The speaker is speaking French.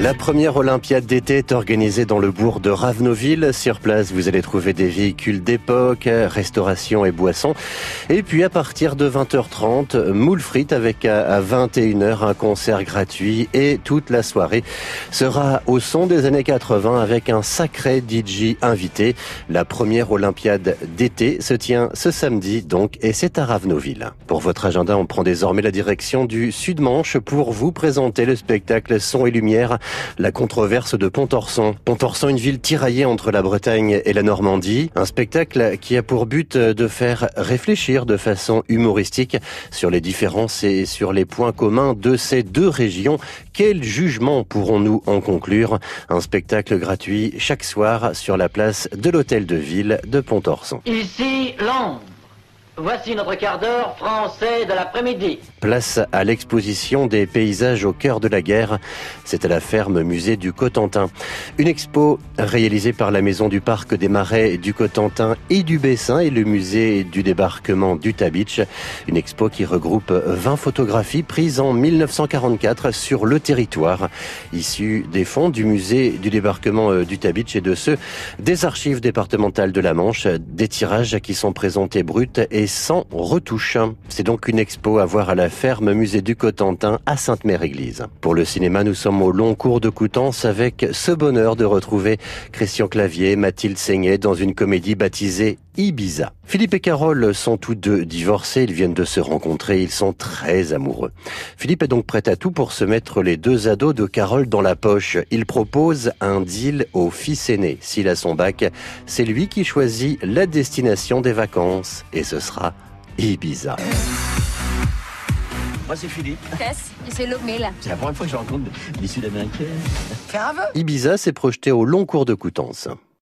La première Olympiade d'été est organisée dans le bourg de Ravenoville. Sur place, vous allez trouver des véhicules d'époque, restauration et boissons. Et puis à partir de 20h30, moule frites avec à 21h un concert gratuit et toute la soirée sera au son des années 80 avec un sacré DJ invité. La première Olympiade d'été se tient ce samedi donc et c'est à Ravenoville. Pour votre agenda, on prend désormais la direction du Sud-Manche pour vous présenter le spectacle Son et Lumière la controverse de Pontorson. Pontorson, une ville tiraillée entre la Bretagne et la Normandie. Un spectacle qui a pour but de faire réfléchir de façon humoristique sur les différences et sur les points communs de ces deux régions. Quel jugement pourrons-nous en conclure? Un spectacle gratuit chaque soir sur la place de l'hôtel de ville de Pontorson. Ici, Londres. Voici notre quart d'heure français de l'après-midi. Place à l'exposition des paysages au cœur de la guerre. C'est à la ferme musée du Cotentin. Une expo réalisée par la Maison du Parc des Marais du Cotentin et du Bessin et le musée du débarquement du Beach. Une expo qui regroupe 20 photographies prises en 1944 sur le territoire, issues des fonds du musée du débarquement euh, du Beach et de ceux des archives départementales de la Manche, des tirages qui sont présentés bruts et sans retouche. C'est donc une expo à voir à la ferme musée du Cotentin à Sainte-Mère-Église. Pour le cinéma, nous sommes au long cours de Coutances avec ce bonheur de retrouver Christian Clavier, Mathilde Seignet dans une comédie baptisée Ibiza. Philippe et Carole sont tous deux divorcés, ils viennent de se rencontrer, ils sont très amoureux. Philippe est donc prêt à tout pour se mettre les deux ados de Carole dans la poche. Il propose un deal au fils aîné. S'il a son bac, c'est lui qui choisit la destination des vacances et ce sera Ibiza. Moi, c'est Philippe. Tess, c'est Lomé, C'est la première fois que je rencontre des Sud-Américains. Ibiza s'est projeté au long cours de Coutances.